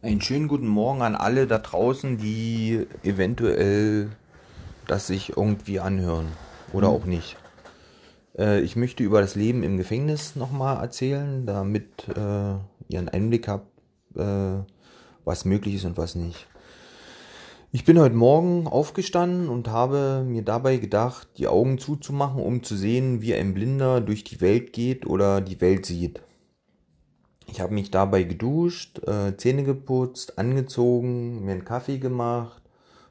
Einen schönen guten Morgen an alle da draußen, die eventuell das sich irgendwie anhören oder auch nicht. Äh, ich möchte über das Leben im Gefängnis nochmal erzählen, damit äh, ihr einen Einblick habt, äh, was möglich ist und was nicht. Ich bin heute Morgen aufgestanden und habe mir dabei gedacht, die Augen zuzumachen, um zu sehen, wie ein Blinder durch die Welt geht oder die Welt sieht. Ich habe mich dabei geduscht, äh, Zähne geputzt, angezogen, mir einen Kaffee gemacht,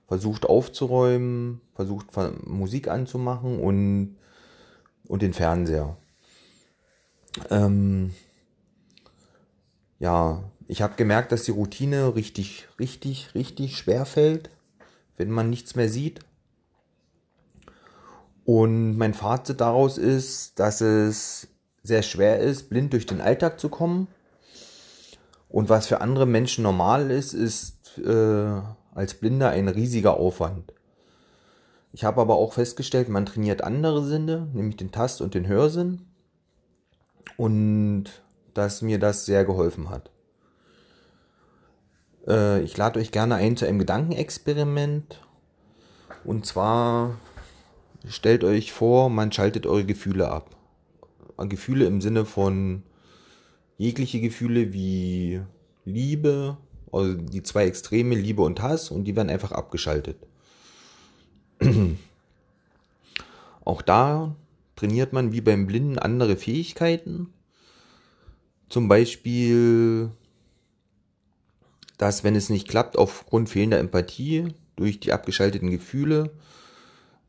versucht aufzuräumen, versucht Musik anzumachen und, und den Fernseher. Ähm, ja, ich habe gemerkt, dass die Routine richtig, richtig, richtig schwer fällt, wenn man nichts mehr sieht. Und mein Fazit daraus ist, dass es sehr schwer ist, blind durch den Alltag zu kommen. Und was für andere Menschen normal ist, ist äh, als Blinder ein riesiger Aufwand. Ich habe aber auch festgestellt, man trainiert andere Sinne, nämlich den Tast- und den Hörsinn. Und dass mir das sehr geholfen hat. Äh, ich lade euch gerne ein zu einem Gedankenexperiment. Und zwar stellt euch vor, man schaltet eure Gefühle ab. Gefühle im Sinne von jegliche Gefühle wie Liebe, also die zwei Extreme, Liebe und Hass, und die werden einfach abgeschaltet. Auch da trainiert man wie beim Blinden andere Fähigkeiten. Zum Beispiel dass wenn es nicht klappt aufgrund fehlender Empathie durch die abgeschalteten Gefühle,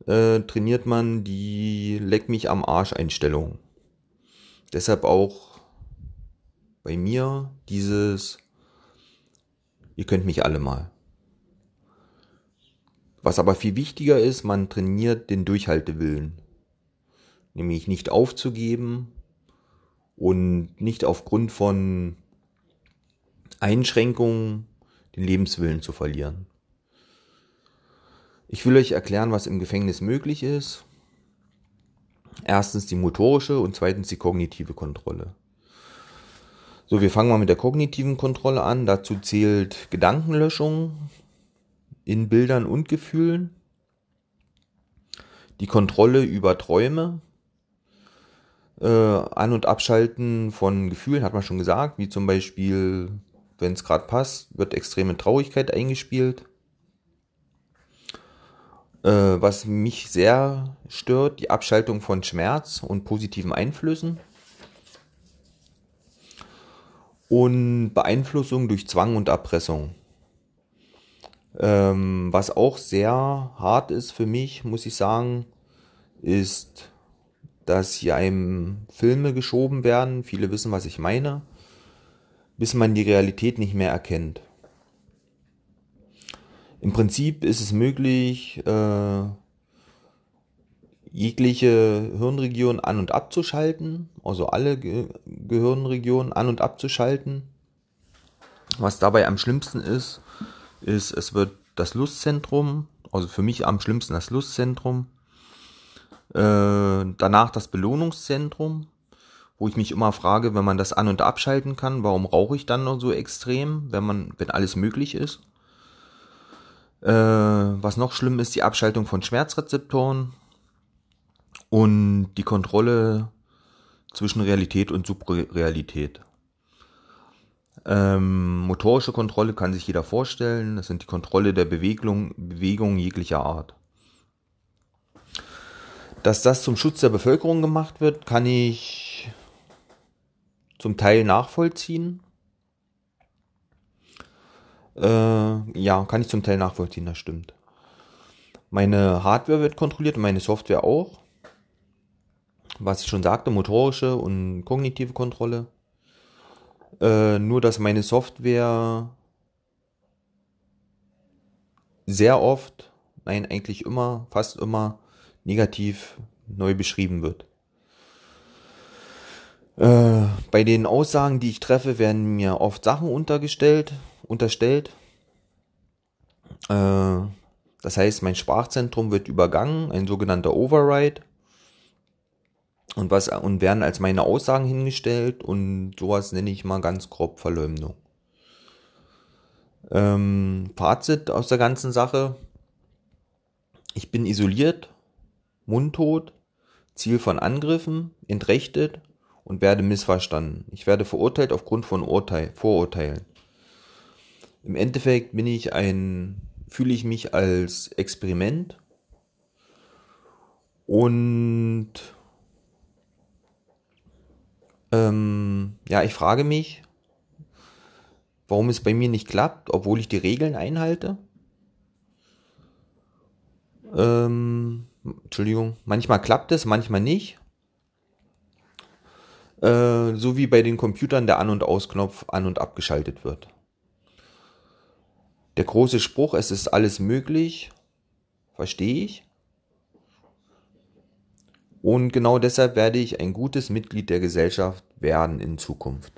äh, trainiert man die Leck mich am Arsch Einstellung. Deshalb auch bei mir dieses ihr könnt mich alle mal. Was aber viel wichtiger ist, man trainiert den Durchhaltewillen. Nämlich nicht aufzugeben und nicht aufgrund von Einschränkungen den Lebenswillen zu verlieren. Ich will euch erklären, was im Gefängnis möglich ist. Erstens die motorische und zweitens die kognitive Kontrolle. So, wir fangen mal mit der kognitiven Kontrolle an. Dazu zählt Gedankenlöschung in Bildern und Gefühlen, die Kontrolle über Träume, äh, An- und Abschalten von Gefühlen, hat man schon gesagt, wie zum Beispiel wenn es gerade passt, wird extreme Traurigkeit eingespielt. Äh, was mich sehr stört, die Abschaltung von Schmerz und positiven Einflüssen. Und Beeinflussung durch Zwang und Erpressung. Ähm, was auch sehr hart ist für mich, muss ich sagen, ist, dass hier einem Filme geschoben werden. Viele wissen, was ich meine bis man die Realität nicht mehr erkennt. Im Prinzip ist es möglich, äh, jegliche Hirnregion an und abzuschalten, also alle Ge Gehirnregionen an und abzuschalten. Was dabei am schlimmsten ist, ist, es wird das Lustzentrum, also für mich am schlimmsten das Lustzentrum, äh, danach das Belohnungszentrum, wo ich mich immer frage, wenn man das an- und abschalten kann, warum rauche ich dann noch so extrem, wenn man, wenn alles möglich ist? Äh, was noch schlimm ist, die Abschaltung von Schmerzrezeptoren und die Kontrolle zwischen Realität und Subrealität. Ähm, motorische Kontrolle kann sich jeder vorstellen. Das sind die Kontrolle der Bewegung, Bewegung jeglicher Art. Dass das zum Schutz der Bevölkerung gemacht wird, kann ich zum Teil nachvollziehen. Äh, ja, kann ich zum Teil nachvollziehen, das stimmt. Meine Hardware wird kontrolliert meine Software auch. Was ich schon sagte, motorische und kognitive Kontrolle. Äh, nur, dass meine Software sehr oft, nein, eigentlich immer, fast immer negativ neu beschrieben wird. Äh, bei den Aussagen, die ich treffe, werden mir oft Sachen untergestellt, unterstellt. Äh, das heißt, mein Sprachzentrum wird übergangen, ein sogenannter Override. Und was, und werden als meine Aussagen hingestellt und sowas nenne ich mal ganz grob Verleumdung. Ähm, Fazit aus der ganzen Sache. Ich bin isoliert, mundtot, Ziel von Angriffen, entrechtet und werde missverstanden. Ich werde verurteilt aufgrund von Urteil, Vorurteilen. Im Endeffekt bin ich ein, fühle ich mich als Experiment und ähm, ja, ich frage mich, warum es bei mir nicht klappt, obwohl ich die Regeln einhalte. Ähm, Entschuldigung, manchmal klappt es, manchmal nicht. Äh, so wie bei den Computern der An- und Ausknopf an- und abgeschaltet wird. Der große Spruch, es ist alles möglich, verstehe ich. Und genau deshalb werde ich ein gutes Mitglied der Gesellschaft werden in Zukunft.